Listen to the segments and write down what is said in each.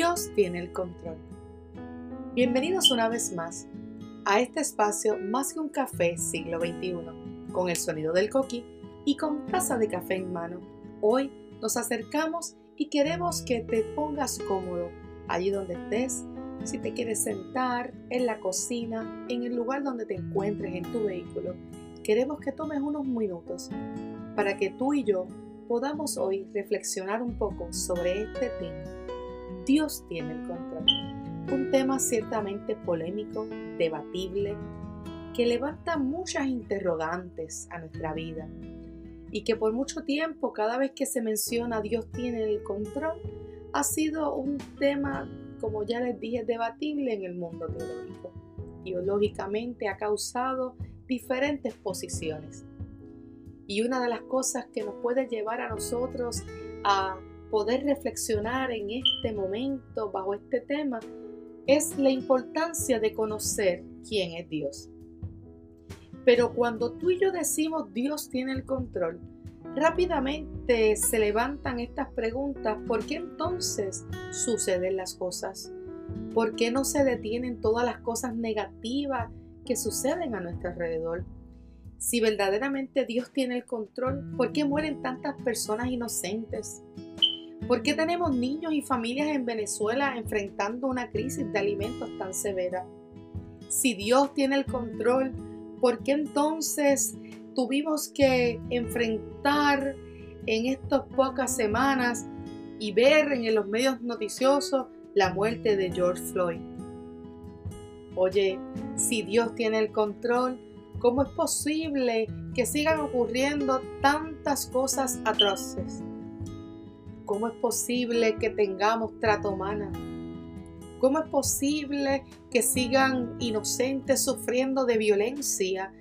Dios tiene el control. Bienvenidos una vez más a este espacio Más que un café siglo XXI, con el sonido del coqui y con taza de café en mano. Hoy nos acercamos y queremos que te pongas cómodo allí donde estés, si te quieres sentar en la cocina, en el lugar donde te encuentres en tu vehículo. Queremos que tomes unos minutos para que tú y yo podamos hoy reflexionar un poco sobre este tema. Dios tiene el control. Un tema ciertamente polémico, debatible, que levanta muchas interrogantes a nuestra vida y que por mucho tiempo, cada vez que se menciona Dios tiene el control, ha sido un tema, como ya les dije, debatible en el mundo teológico. Teológicamente ha causado diferentes posiciones. Y una de las cosas que nos puede llevar a nosotros a poder reflexionar en este momento bajo este tema es la importancia de conocer quién es Dios. Pero cuando tú y yo decimos Dios tiene el control, rápidamente se levantan estas preguntas, ¿por qué entonces suceden las cosas? ¿Por qué no se detienen todas las cosas negativas que suceden a nuestro alrededor? Si verdaderamente Dios tiene el control, ¿por qué mueren tantas personas inocentes? ¿Por qué tenemos niños y familias en Venezuela enfrentando una crisis de alimentos tan severa? Si Dios tiene el control, ¿por qué entonces tuvimos que enfrentar en estas pocas semanas y ver en los medios noticiosos la muerte de George Floyd? Oye, si Dios tiene el control, ¿Cómo es posible que sigan ocurriendo tantas cosas atroces? ¿Cómo es posible que tengamos trato humana? ¿Cómo es posible que sigan inocentes sufriendo de violencia,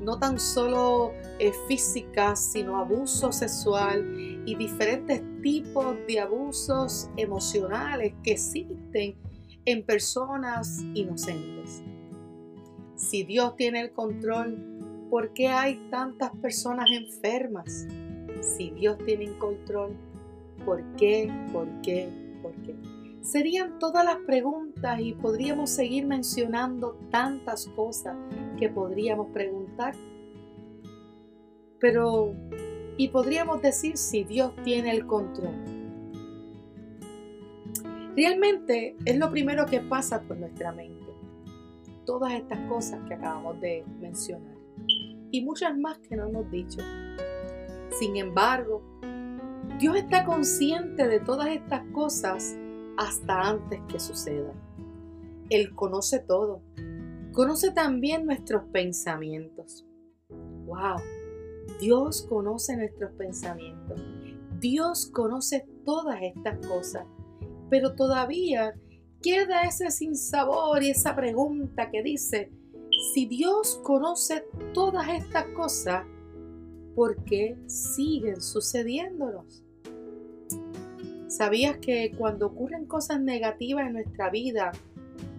no tan solo eh, física, sino abuso sexual y diferentes tipos de abusos emocionales que existen en personas inocentes? Si Dios tiene el control, ¿por qué hay tantas personas enfermas? Si Dios tiene el control, ¿por qué? ¿Por qué? ¿Por qué? Serían todas las preguntas y podríamos seguir mencionando tantas cosas que podríamos preguntar. Pero, y podríamos decir si Dios tiene el control. Realmente es lo primero que pasa por nuestra mente todas estas cosas que acabamos de mencionar y muchas más que no hemos dicho. Sin embargo, Dios está consciente de todas estas cosas hasta antes que sucedan. Él conoce todo. Conoce también nuestros pensamientos. ¡Wow! Dios conoce nuestros pensamientos. Dios conoce todas estas cosas. Pero todavía queda ese sinsabor y esa pregunta que dice, si Dios conoce todas estas cosas, ¿por qué siguen sucediéndonos? ¿Sabías que cuando ocurren cosas negativas en nuestra vida,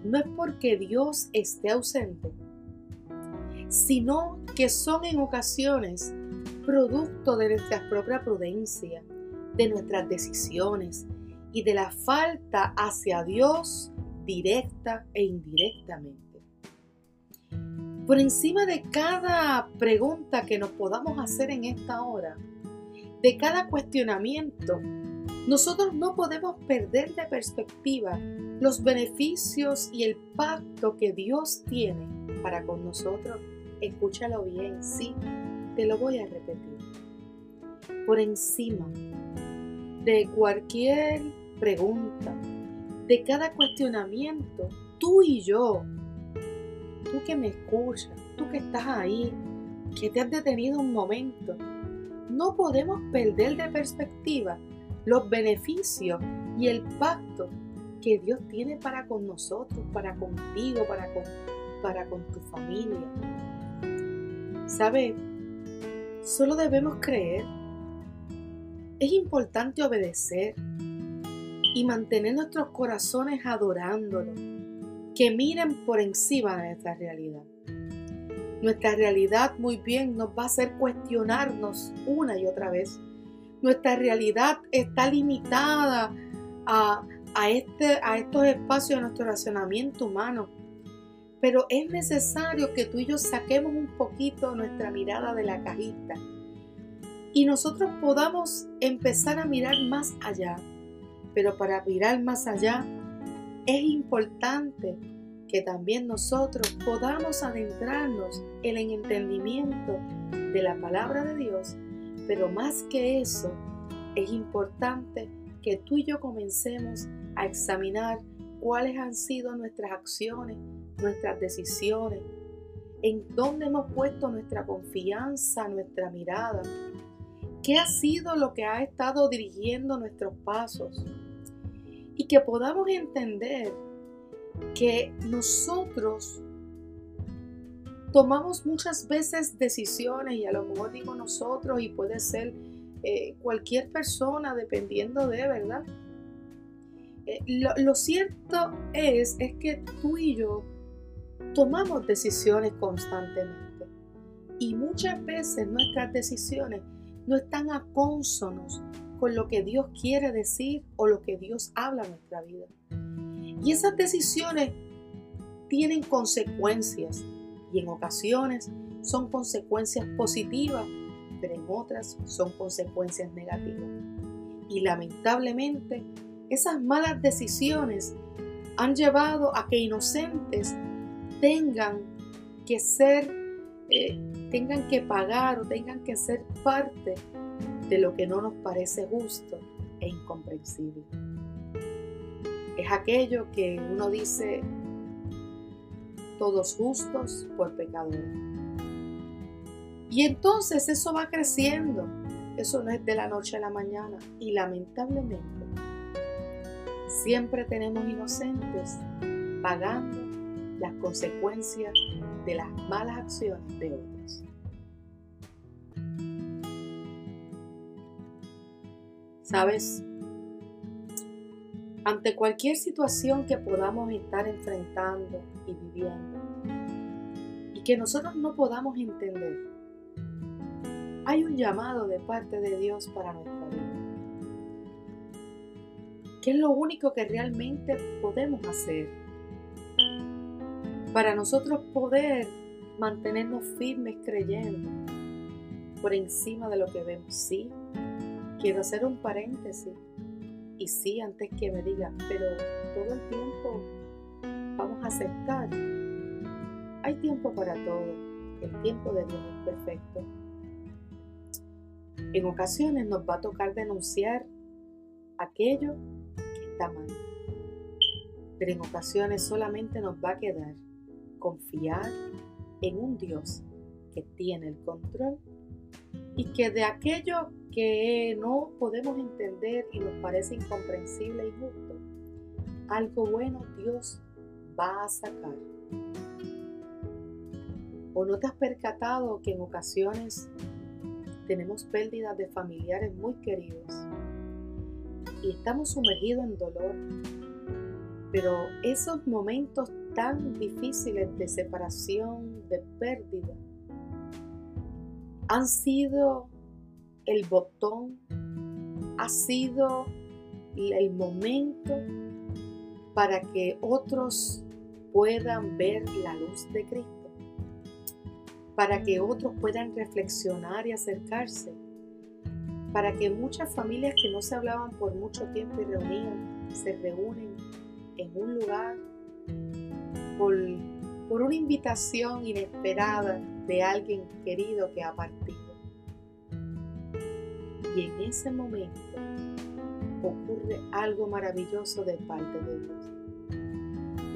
no es porque Dios esté ausente, sino que son en ocasiones producto de nuestra propia prudencia, de nuestras decisiones, y de la falta hacia Dios directa e indirectamente. Por encima de cada pregunta que nos podamos hacer en esta hora, de cada cuestionamiento, nosotros no podemos perder de perspectiva los beneficios y el pacto que Dios tiene para con nosotros. Escúchalo bien, sí, te lo voy a repetir. Por encima de cualquier pregunta, de cada cuestionamiento, tú y yo, tú que me escuchas, tú que estás ahí, que te has detenido un momento, no podemos perder de perspectiva los beneficios y el pacto que Dios tiene para con nosotros, para contigo, para con, para con tu familia. ¿Sabes? Solo debemos creer. Es importante obedecer y mantener nuestros corazones adorándolo, que miren por encima de nuestra realidad. Nuestra realidad muy bien nos va a hacer cuestionarnos una y otra vez. Nuestra realidad está limitada a, a, este, a estos espacios de nuestro racionamiento humano. Pero es necesario que tú y yo saquemos un poquito nuestra mirada de la cajita y nosotros podamos empezar a mirar más allá. Pero para mirar más allá es importante que también nosotros podamos adentrarnos en el entendimiento de la palabra de Dios. Pero más que eso, es importante que tú y yo comencemos a examinar cuáles han sido nuestras acciones, nuestras decisiones, en dónde hemos puesto nuestra confianza, nuestra mirada, qué ha sido lo que ha estado dirigiendo nuestros pasos. Y que podamos entender que nosotros tomamos muchas veces decisiones y a lo mejor digo nosotros y puede ser eh, cualquier persona dependiendo de, ¿verdad? Eh, lo, cierto es, es que tú y yo tomamos decisiones constantemente y muchas veces nuestras decisiones no están a consonos con lo que Dios quiere decir o lo que Dios habla en nuestra vida. Y esas decisiones tienen consecuencias y en ocasiones son consecuencias positivas, pero en otras son consecuencias negativas. Y lamentablemente esas malas decisiones han llevado a que inocentes tengan que ser, eh, tengan que pagar o tengan que ser parte de lo que no nos parece justo e incomprensible. Es aquello que uno dice, todos justos por pecadores. Y entonces eso va creciendo. Eso no es de la noche a la mañana. Y lamentablemente siempre tenemos inocentes pagando las consecuencias de las malas acciones de otros. ¿Sabes? Ante cualquier situación que podamos estar enfrentando y viviendo y que nosotros no podamos entender, hay un llamado de parte de Dios para nuestra vida. ¿Qué es lo único que realmente podemos hacer para nosotros poder mantenernos firmes creyendo por encima de lo que vemos? Sí, quiero hacer un paréntesis y sí, antes que me digan, pero todo el tiempo vamos a aceptar. Hay tiempo para todo. El tiempo de Dios es perfecto. En ocasiones nos va a tocar denunciar aquello que está mal. Pero en ocasiones solamente nos va a quedar confiar en un Dios que tiene el control y que de aquello que no podemos entender y nos parece incomprensible e injusto, algo bueno Dios va a sacar. ¿O no te has percatado que en ocasiones tenemos pérdidas de familiares muy queridos y estamos sumergidos en dolor? Pero esos momentos tan difíciles de separación, de pérdida, han sido el botón, ha sido el momento para que otros puedan ver la luz de Cristo, para que otros puedan reflexionar y acercarse, para que muchas familias que no se hablaban por mucho tiempo y reunían, se reúnen en un lugar por, por una invitación inesperada de alguien querido que ha partido. Y en ese momento ocurre algo maravilloso de parte de Dios.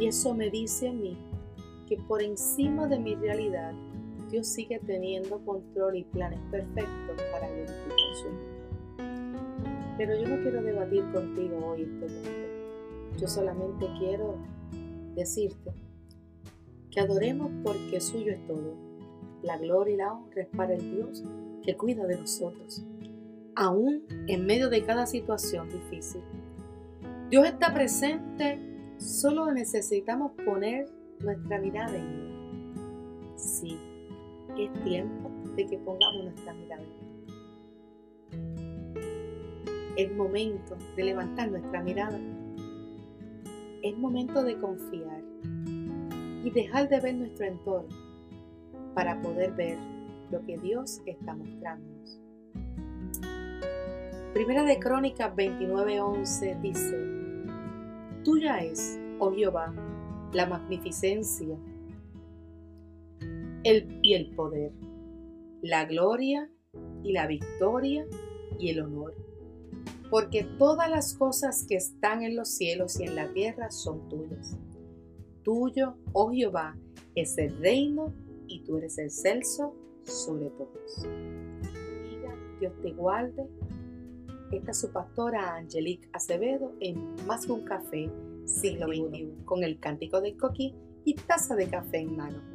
Y eso me dice a mí que por encima de mi realidad, Dios sigue teniendo control y planes perfectos para glorificar su nombre. Pero yo no quiero debatir contigo hoy este mundo. Yo solamente quiero decirte que adoremos porque suyo es todo la gloria y la honra es para el Dios que cuida de nosotros, aún en medio de cada situación difícil. Dios está presente, solo necesitamos poner nuestra mirada en Él. Sí, es tiempo de que pongamos nuestra mirada en Él. Es momento de levantar nuestra mirada es momento de confiar y dejar de ver nuestro entorno para poder ver lo que Dios está mostrándonos. Primera de Crónicas 29:11 dice, Tuya es, oh Jehová, la magnificencia el, y el poder, la gloria y la victoria y el honor. Porque todas las cosas que están en los cielos y en la tierra son tuyas. Tuyo, oh Jehová, es el reino y tú eres el celso sobre todos. Dios te guarde. Esta es su pastora Angelique Acevedo en Más que un café siglo XXI con el cántico del coquí y taza de café en mano.